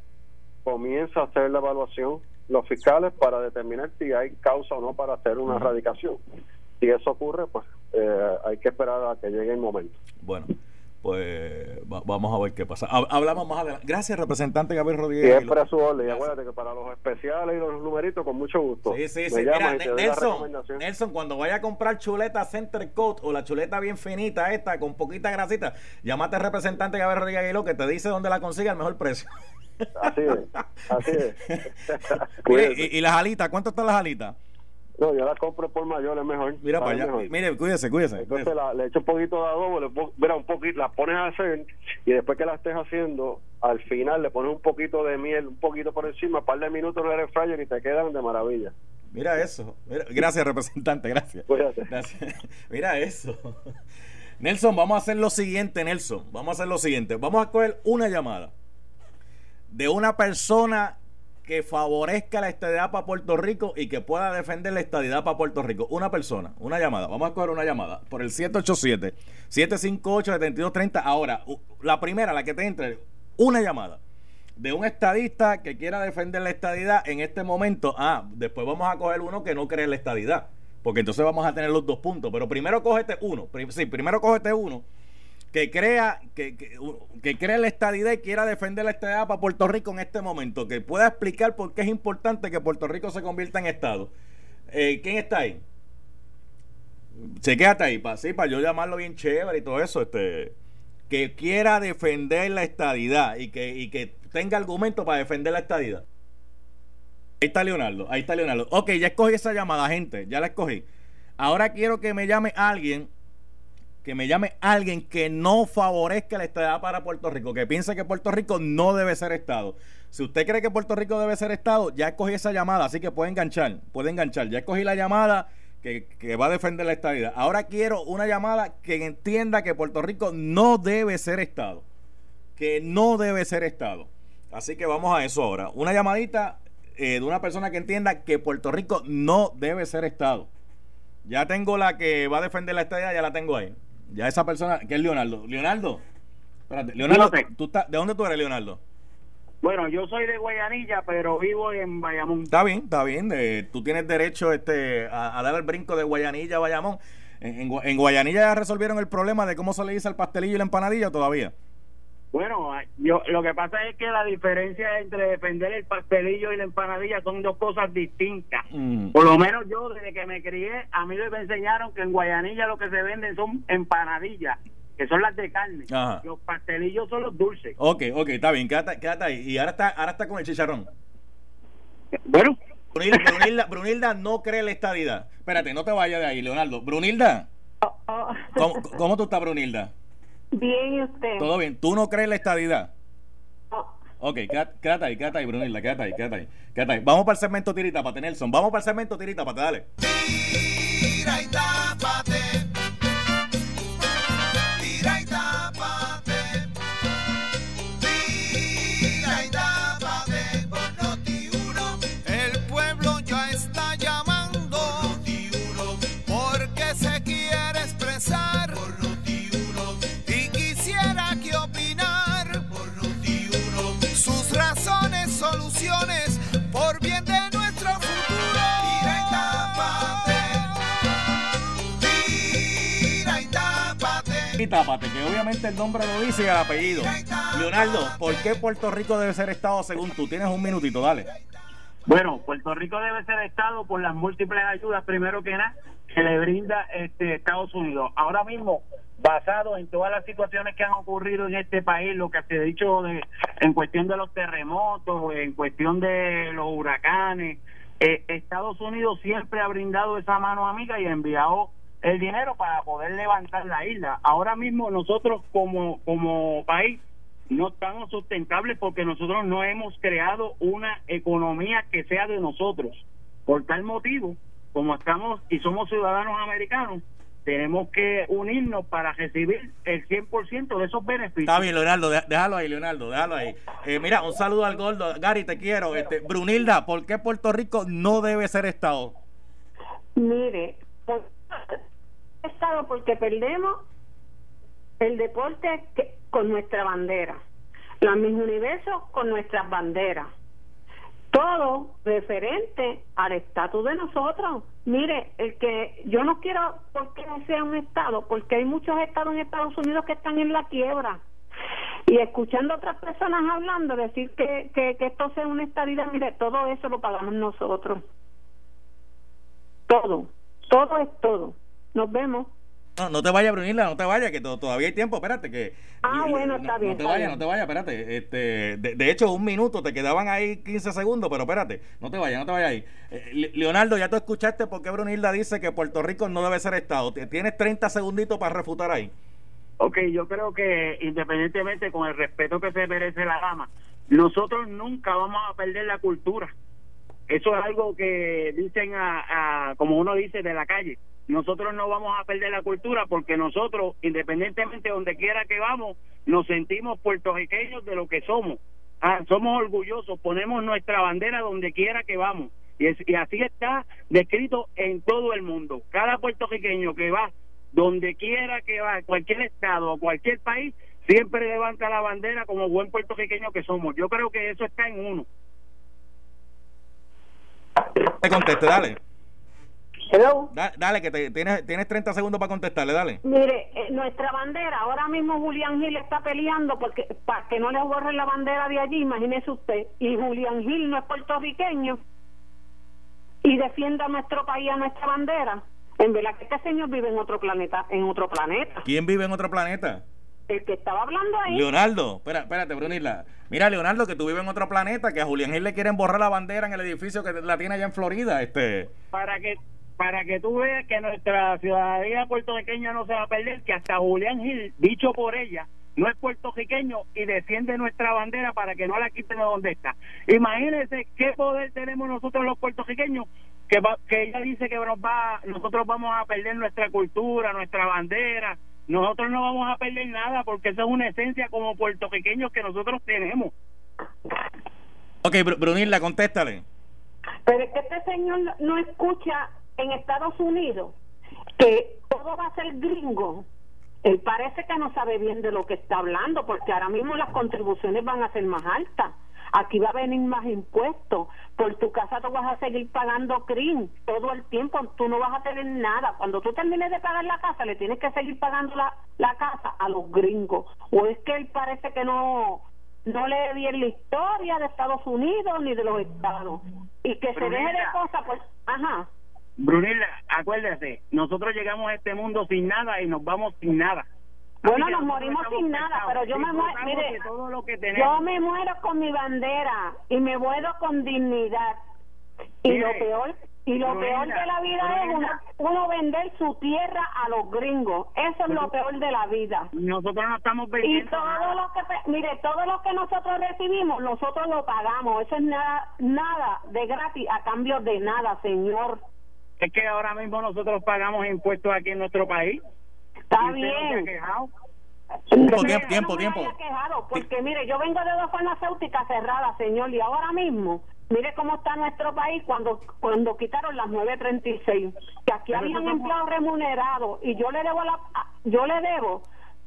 comienza a hacer la evaluación, los fiscales, para determinar si hay causa o no para hacer una erradicación. Si eso ocurre, pues eh, hay que esperar a que llegue el momento. Bueno, pues vamos a ver qué pasa. Hablamos más adelante. Gracias, representante Gabriel Rodríguez. Siempre a su orden. Y acuérdate que para los especiales y los numeritos, con mucho gusto. Sí, sí, sí. Mira, Nelson, Nelson, cuando vaya a comprar chuleta Center Coat o la chuleta bien finita esta, con poquita grasita, llámate al representante Gabriel Rodríguez Aguiló que te dice dónde la consigue al mejor precio. Así es, así es. [laughs] y, y, las alitas, ¿cuánto están las alitas? No, yo la compro por mayor, es mejor. Mira para allá. Mire, cuídese, cuídese. Entonces le echo un poquito de adobo, le mira, un poquito, la pones a hacer y después que la estés haciendo, al final le pones un poquito de miel, un poquito por encima, un par de minutos en el fryer y te quedan de maravilla. Mira eso. gracias, representante, gracias. gracias. [laughs] Mira eso. Nelson, vamos a hacer lo siguiente, Nelson. Vamos a hacer lo siguiente. Vamos a coger una llamada de una persona que favorezca la estadidad para Puerto Rico y que pueda defender la estadidad para Puerto Rico. Una persona, una llamada. Vamos a coger una llamada por el 787-758-7230. Ahora, la primera, la que te entre, una llamada de un estadista que quiera defender la estadidad en este momento. Ah, después vamos a coger uno que no cree la estadidad. Porque entonces vamos a tener los dos puntos. Pero primero cógete uno. Sí, primero cógete uno que crea que, que, crea la estadidad y quiera defender la estadidad para Puerto Rico en este momento, que pueda explicar por qué es importante que Puerto Rico se convierta en Estado. Eh, ¿Quién está ahí? Chequéate ahí, para, sí, yo llamarlo bien chévere y todo eso, este que quiera defender la estadidad y que, y que tenga argumento para defender la estadidad. Ahí está Leonardo, ahí está Leonardo. Ok, ya escogí esa llamada, gente, ya la escogí. Ahora quiero que me llame alguien que me llame alguien que no favorezca la estadidad para Puerto Rico, que piense que Puerto Rico no debe ser Estado. Si usted cree que Puerto Rico debe ser Estado, ya escogí esa llamada, así que puede enganchar, puede enganchar. Ya escogí la llamada que, que va a defender la estadidad. Ahora quiero una llamada que entienda que Puerto Rico no debe ser Estado. Que no debe ser Estado. Así que vamos a eso ahora. Una llamadita eh, de una persona que entienda que Puerto Rico no debe ser Estado. Ya tengo la que va a defender la estadidad, ya la tengo ahí. Ya esa persona, que es Leonardo. Leonardo, espérate, Leonardo, ¿tú ¿de dónde tú eres, Leonardo? Bueno, yo soy de Guayanilla, pero vivo en Bayamón. Está bien, está bien. tú tienes derecho este, a, dar el brinco de Guayanilla a Bayamón. En, en, Guayanilla ya resolvieron el problema de cómo se le dice el pastelillo y la empanadilla todavía. Bueno, yo lo que pasa es que la diferencia entre defender el pastelillo y la empanadilla son dos cosas distintas. Mm. Por lo menos yo, desde que me crié, a mí me enseñaron que en Guayanilla lo que se venden son empanadillas, que son las de carne. Los pastelillos son los dulces. Ok, ok, está bien, quédate, quédate ahí. Y ahora está, ahora está con el chicharrón. Bueno. Brunilda, Brunilda, no cree la estadidad. Espérate, no te vayas de ahí, Leonardo. Brunilda. Oh, oh. ¿Cómo, ¿Cómo tú estás, Brunilda? Bien, ¿y usted? Todo bien. ¿Tú no crees la estadidad? No. Ok, quédate, ahí, quédate ahí, Brunilda, quédate ahí, quédate ahí, quédate ahí. Vamos para el segmento tirita para Nelson. Vamos para el segmento tirita para dale. Tápate. que obviamente el nombre lo dice y el apellido. Leonardo, ¿por qué Puerto Rico debe ser Estado según tú? Tienes un minutito, dale. Bueno, Puerto Rico debe ser Estado por las múltiples ayudas, primero que nada, que le brinda este Estados Unidos. Ahora mismo, basado en todas las situaciones que han ocurrido en este país, lo que se ha dicho de, en cuestión de los terremotos, en cuestión de los huracanes, eh, Estados Unidos siempre ha brindado esa mano amiga y ha enviado el dinero para poder levantar la isla. Ahora mismo nosotros como, como país no estamos sustentables porque nosotros no hemos creado una economía que sea de nosotros. Por tal motivo, como estamos y somos ciudadanos americanos, tenemos que unirnos para recibir el 100% de esos beneficios. Está bien, Leonardo, déjalo ahí, Leonardo, déjalo ahí. Eh, mira, un saludo al gordo. Gary, te quiero. Este, Brunilda, ¿por qué Puerto Rico no debe ser Estado? Mire, Estado porque perdemos el deporte con nuestra bandera, la Miss Universo con nuestras banderas, todo referente al estatus de nosotros. Mire, el que yo no quiero porque no sea un estado, porque hay muchos estados en Estados Unidos que están en la quiebra. Y escuchando a otras personas hablando, decir que, que, que esto sea una estadidad, mire, todo eso lo pagamos nosotros. Todo, todo es todo. Nos vemos. No, no te vayas, Brunilda, no te vayas, que to- todavía hay tiempo, espérate, que... Ah, no- bueno, está no, bien, No te vayas, no te vayas, espérate. Este, de, de hecho, un minuto, te quedaban ahí 15 segundos, pero espérate, no te vayas, no te vayas ahí. Eh, Le- Leonardo, ya tú escuchaste por qué Brunilda dice que Puerto Rico no debe ser Estado. Tienes 30 segunditos para refutar ahí. Ok, yo creo que independientemente con el respeto que se merece la dama, nosotros nunca vamos a perder la cultura. Eso es algo que dicen, a, a- como uno dice, de la calle. Nosotros no vamos a perder la cultura porque nosotros, independientemente de donde quiera que vamos, nos sentimos puertorriqueños de lo que somos. Ah, somos orgullosos, ponemos nuestra bandera donde quiera que vamos. Y, así está descrito en todo el mundo. Cada puertorriqueño que va donde quiera que va, cualquier estado o cualquier país, siempre levanta la bandera como buen puertorriqueño que somos. Yo creo que eso está en uno. Te conteste, dale. Hello. Da- dale, que te, tienes, tienes 30 segundos para contestarle, dale. Mire, eh, nuestra bandera, ahora mismo Julián Gil está peleando porque para que no le borren la bandera de allí, imagínese usted, y Julián Gil no es puertorriqueño y defiende a nuestro país, a nuestra bandera. En verdad que este señor vive en otro planeta, en otro planeta. ¿Quién vive en otro planeta? El que estaba hablando ahí. Leonardo, espera, espérate, Brunilda. Mira, Leonardo, que tú vives en otro planeta, que a Julián Gil le quieren borrar la bandera en el edificio que la tiene allá en Florida. Este, Para que para que tú veas que nuestra ciudadanía puertorriqueña no se va a perder, que hasta Julián Gil, dicho por ella, no es puertorriqueño y defiende nuestra bandera para que no la quiten de donde está. Imagínense qué poder tenemos nosotros los puertorriqueños que va- que ella dice que nos va nosotros vamos a perder nuestra cultura, nuestra bandera. Nosotros no vamos a perder nada porque eso es una esencia como puertorriqueños que nosotros tenemos. ok, Bru- Brunilda, contéstale. Pero es que este señor no escucha en Estados Unidos que todo va a ser gringo. Él parece que no sabe bien de lo que está hablando, porque ahora mismo las contribuciones van a ser más altas. Aquí va a venir más impuestos. Por tu casa tú vas a seguir pagando CRIM todo el tiempo. Tú no vas a tener nada. Cuando tú termines de pagar la casa, le tienes que seguir pagando la, la casa a los gringos. O es que él parece que no no lee bien la historia de Estados Unidos ni de los estados. Y que se deje de cosas, pues, ajá. Brunilda, acuérdate, nosotros llegamos a este mundo sin nada y nos vamos sin nada. Bueno, nos morimos sin nada, pero yo me muero, mire, de todo lo que yo me muero con mi bandera y me muero con dignidad. Y Mire, lo peor y lo peor de la vida es uno, vender su tierra a los gringos. Eso es lo peor de la vida. Nosotros no estamos Y vendiendo todo nada. lo que, mire, todo lo que nosotros recibimos, nosotros lo pagamos. Eso es nada, nada de gratis a cambio de nada, señor. Es que ahora mismo nosotros pagamos impuestos aquí en nuestro país. Está bien. Tiempo, tiempo, yo tiempo, no me tiempo. quejado, porque mire, yo vengo de dos farmacéuticas cerradas, señor, y ahora mismo, mire cómo está nuestro país cuando cuando quitaron las 936, que aquí Pero habían empleados remunerados y yo le debo la yo le debo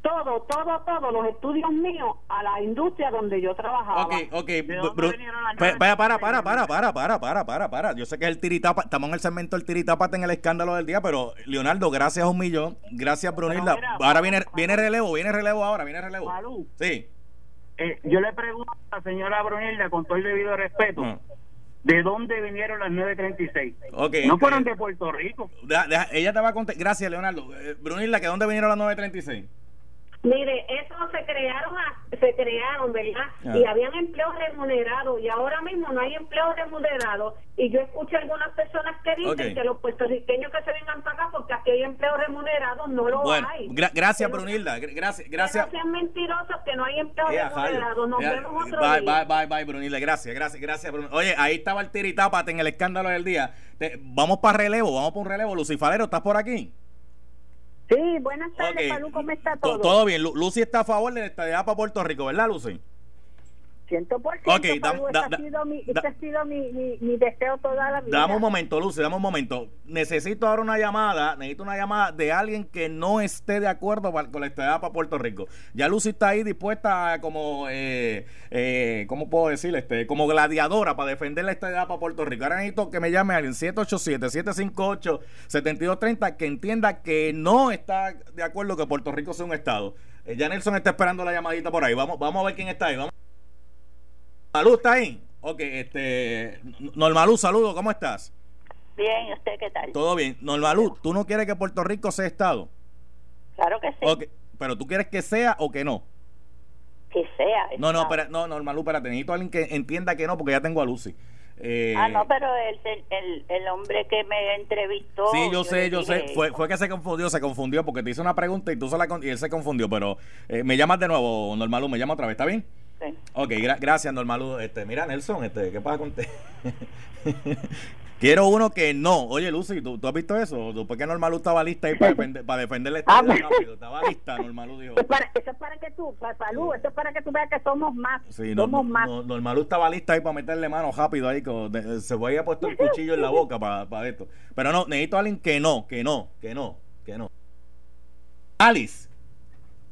todo, todo, todo los estudios míos a la industria donde yo trabajaba. Ok, ok. ¿De Bru- dónde Bru- vinieron las pa- nueve? para, para, para, para, para, para, para, para. Yo sé que el tiritapa, estamos en el segmento del tiritapate en el escándalo del día, pero Leonardo, gracias a un millón, gracias Brunilda. mira, ahora viene, viene relevo, viene relevo ahora, viene relevo. Malú. Sí. Eh, yo le pregunto a la señora Brunilda, con todo el debido respeto, Mm. ¿de dónde vinieron las 936? Ok, no fueron eh, de Puerto Rico. Deja- deja- ella te va a contar. Gracias, Leonardo. Eh, Brunilda, ¿que dónde vinieron las 936? Mire, eso se crearon, a- se crearon, ¿verdad? Ah. Y habían empleos remunerados y ahora mismo no hay empleos remunerados. Y yo escucho algunas personas que dicen que los puertorriqueños que se vengan para acá porque aquí hay empleos remunerados, no lo Bueno, hay. gra- gracias, Brunilda. Gra- Gracias, gracias. No sean mentirosos que no hay empleos Jairo. remunerados. Nos vemos otro bye, día. bye, bye, bye, Brunilda. Gracias, gracias, gracias. Brun- Oye, ahí estaba el tiritápate en el escándalo del día. Te- vamos para relevo, vamos para un relevo. Lucifalero, ¿estás por aquí? Sí, buenas tardes, Ok. Palú, ¿cómo está To- todo? Todo bien. Lu- Lucy está a favor de la estadidad para Puerto Rico, ¿verdad, Lucy? Ciento por Ok, ciento. da- da- da- ha sido, mi, ese ha sido mi, mi, mi deseo toda la vida. Dame un momento, Lucy, dame un momento. Necesito ahora una llamada, necesito una llamada de alguien que no esté de acuerdo con la estadía para Puerto Rico. Ya Lucy está ahí dispuesta a como, eh, eh, ¿cómo puedo decir? Este, como gladiadora para defender la estadía para Puerto Rico. Ahora necesito que me llame alguien 787-758-7230 que entienda que no está de acuerdo que Puerto Rico sea un estado. Eh, ya Nelson está esperando la llamadita por ahí. Vamos, vamos a ver quién está ahí. Vamos. Normalú está ahí. Ok, este. Normalú, saludo, ¿cómo estás? Bien, ¿y usted qué tal? Todo bien. Normalú, ¿tú no quieres que Puerto Rico sea Estado? Claro que sí, Ok, Pero tú quieres que sea o que no. que sea. No, no, espera, no, Normalú, espérate. Necesito a alguien que entienda que no, porque ya tengo a Lucy. Eh, Ah, no, pero el, el, el hombre que me entrevistó. Sí, yo sé, yo sé. Fue, fue que se confundió, se confundió porque te hice una pregunta y tú se la y él se confundió. Pero eh, me llamas de nuevo, Normalú, me llama otra vez, ¿está bien? Sí. Ok, gra- gracias, Normalú. Este, mira, Nelson, este, ¿qué pasa con usted? [laughs] Quiero uno que no. Oye, Lucy, ¿tú, tú has visto eso? ¿Por qué Normalú estaba lista ahí para defender, para defender la Ah, estadía rápido? Estaba lista, Normalú dijo. Eso es para, eso es para que tú, para eso es para que tú veas que somos más. Sí, somos no, más. no, Normalú estaba lista ahí para meterle mano rápido ahí. con- de- se había puesto el cuchillo en la boca para esto. Pero no, necesito a alguien que no, que no, que no, que no. Alice.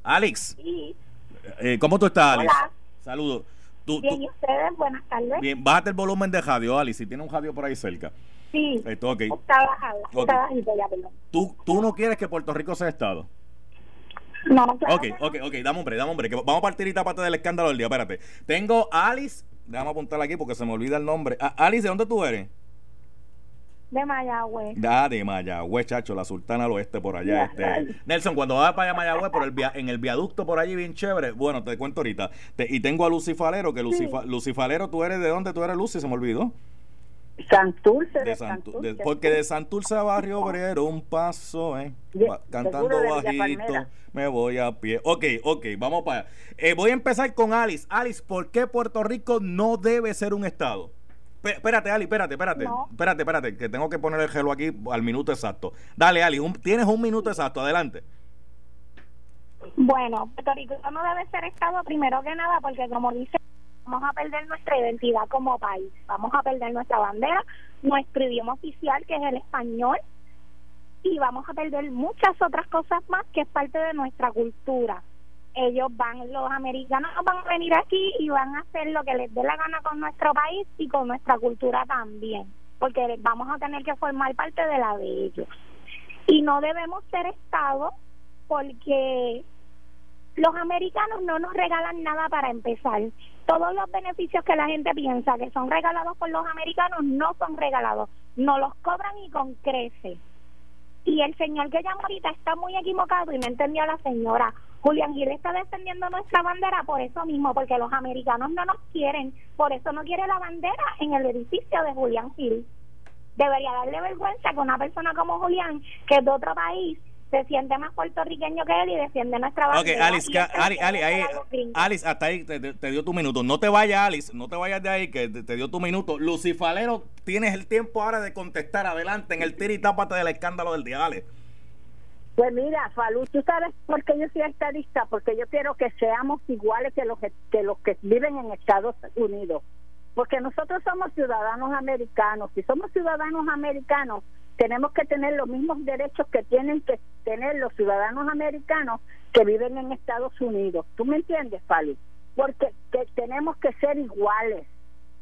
Alex. Eh, ¿Cómo tú estás, Alice? Hola. Saludos. Tú, bien, tú- ¿y ustedes? Buenas tardes. bien, bájate el volumen de radio, Alice. Si tiene un radio por ahí cerca. Sí, Esto, ok. está bajada, Ok. está bajita ya, perdón. ¿Tú, tú no quieres que Puerto Rico sea Estado. No, claro Ok, no. ok, ok, dame hombre, dame hombre, que vamos a partir esta parte del escándalo del día, espérate. Tengo a Alice, déjame apuntarla aquí porque se me olvida el nombre. Ah, Alice, ¿de dónde tú eres? De Mayagüez. Da de Mayagüez, chacho, la sultana al oeste por allá. Este. Nelson, cuando vas para allá Mayagüez, por el via- en el viaducto por allí bien chévere, bueno, te cuento ahorita. Te- y tengo a Lucifalero, que Lucifa, Lucifalero, ¿tú eres de dónde tú eres, Lucy? Se me olvidó. Santurce de, De Santu- Santurce. de- porque de Santurce a Barrio Obrero un paso, eh. De- cantando bajito, me voy a pie. Ok, ok, vamos para allá. Eh, voy a empezar con Alice. Alice, ¿por qué Puerto Rico no debe ser un estado? Espérate, Ali, espérate, espérate. No. Espérate, espérate, que tengo que poner el gelo aquí al minuto exacto. Dale, Ali, un- tienes un minuto exacto, adelante. Bueno, Puerto Rico no debe ser Estado primero que nada porque como dice, vamos a perder nuestra identidad como país, vamos a perder nuestra bandera, nuestro idioma oficial que es el español y vamos a perder muchas otras cosas más que es parte de nuestra cultura. Ellos van, los americanos van a venir aquí y van a hacer lo que les dé la gana con nuestro país y con nuestra cultura también, porque vamos a tener que formar parte de la de ellos. Y no debemos ser Estado porque los americanos no nos regalan nada para empezar. Todos los beneficios que la gente piensa que son regalados por los americanos no son regalados, no los cobran y con crece. Y el señor que llamó ahorita está muy equivocado y no entendió la señora. Julián Gil está defendiendo nuestra bandera por eso mismo, porque los americanos no nos quieren, por eso no quiere la bandera en el edificio de Julián Gil. Debería darle vergüenza que una persona como Julián, que es de otro país, se siente más puertorriqueño que él y defiende nuestra Ok, bandera. Alice, Y que- eso es Ali, lo que Ali, ahí, hacen los gringos. Alice, hasta ahí te, dio tu minuto. No te vayas, Alice, no te vayas de ahí, que te, te dio tu minuto. Lucifalero, tienes el tiempo ahora de contestar. Adelante, en el tira y tápate del escándalo del día, dale. Pues mira, Falú, tú sabes por qué yo soy estadista, porque yo quiero que seamos iguales que los que los que viven en Estados Unidos. Porque nosotros somos ciudadanos americanos. Si somos ciudadanos americanos, tenemos que tener los mismos derechos que tienen que tener los ciudadanos americanos que viven en Estados Unidos. ¿Tú me entiendes, Falú? Porque que tenemos que ser iguales.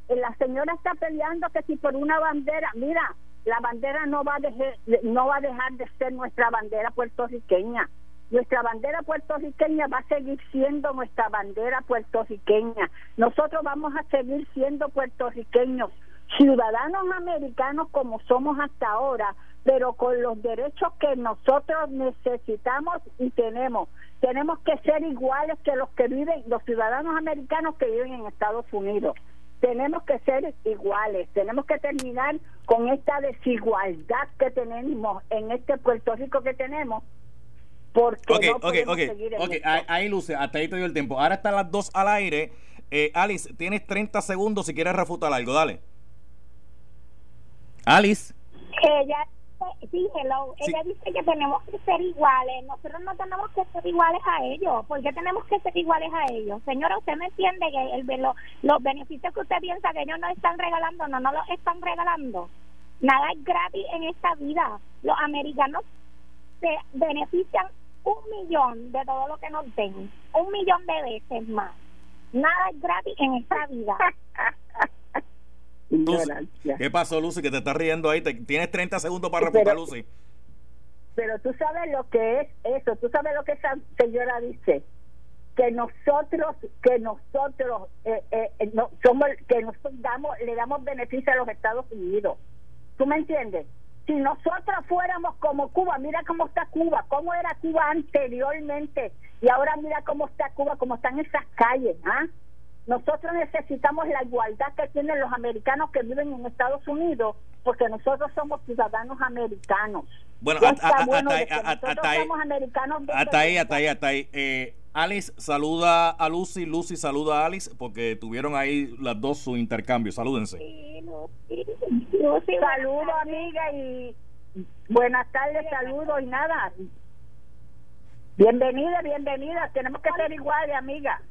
Eh, La señora está peleando que si por una bandera, mira, la bandera no va a dejar, no va a dejar de ser nuestra bandera puertorriqueña. Nuestra bandera puertorriqueña va a seguir siendo nuestra bandera puertorriqueña. Nosotros vamos a seguir siendo puertorriqueños, ciudadanos americanos como somos hasta ahora, pero con los derechos que nosotros necesitamos y tenemos. Tenemos que ser iguales que los que viven, los ciudadanos americanos que viven en Estados Unidos tenemos que ser iguales, tenemos que terminar con esta desigualdad que tenemos en este Puerto Rico que tenemos, porque no podemos seguir en ok, esto. Ahí, Luce, hasta ahí te dio el tiempo. Ahora están las dos al aire. Eh, Alice, tienes 30 segundos si quieres refutar algo, dale. Alice. Ella dice, sí, hello, ella dice que tenemos que ser iguales. Nosotros no tenemos que ser iguales a ellos. ¿Por qué tenemos que ser iguales a ellos? Señora, usted me entiende que el, lo- los beneficios que usted piensa que ellos nos están regalando, no nos los están regalando. Nada es gratis en esta vida. Los americanos se benefician un millón de todo lo que nos den, un millón de veces más. Nada es gratis en esta vida. [laughs] Ignorancia. ¿Qué pasó, Lucy? Que te estás riendo ahí. Te- tienes 30 segundos para refutar, Lucy. Pero tú sabes lo que es eso, tú sabes lo que esa señora dice, que nosotros, que nosotros, eh, eh, eh, no, somos, que nosotros damos, le damos beneficio a los Estados Unidos. ¿Tú me entiendes? Si nosotros fuéramos como Cuba, mira cómo está Cuba, cómo era Cuba anteriormente y ahora mira cómo está Cuba, cómo están esas calles, ¿ah? Nosotros necesitamos la igualdad que tienen los americanos que viven en Estados Unidos, porque nosotros somos ciudadanos americanos. Bueno, hasta- bueno ahí, hasta- ahí. somos americanos de Hasta ahí, hasta ahí, hasta ahí. Eh, Alice saluda a Lucy, Lucy saluda a Alice, porque tuvieron ahí las dos su intercambio. Salúdense. Sí, Lucy, Lucy, Saludos, amiga, y buenas tardes, saludos y nada. Bienvenida, bienvenida. Tenemos que ser iguales, amiga.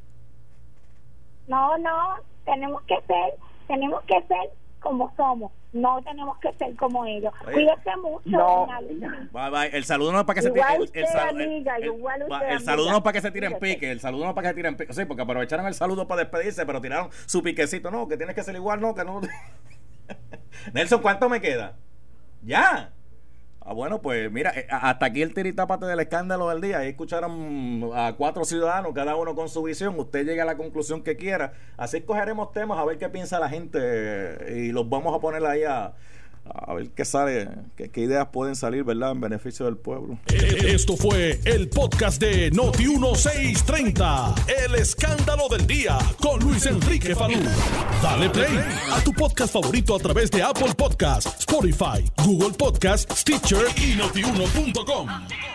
No, no, tenemos que ser, tenemos que ser como somos, no tenemos que ser como ellos. Oye. Cuídese mucho, No. Bye, bye. El saludo no es para que se Igual tire- el, saludo no es para que se tiren pique, el saludo no es para que se tiren pique. Sí, porque aprovecharon el saludo para despedirse, pero tiraron su piquecito. No, que tienes que ser igual, no, que no. [laughs] Nelson, ¿cuánto me queda? ¿Ya? Ah, bueno, pues mira, eh, hasta aquí el tiritápate del escándalo del día. Ahí escucharon a cuatro ciudadanos, cada uno con su visión. Usted llega a la conclusión que quiera. Así cogeremos temas a ver qué piensa la gente eh, y los vamos a poner ahí a, a ver qué sale, qué, ideas pueden salir, ¿verdad? En beneficio del pueblo. Esto fue el podcast de Noti 1630. El escándalo del día con Luis Enrique Falú. Dale play a tu podcast favorito a través de Apple Podcasts, Spotify, Google Podcasts, Stitcher y notiuno.com.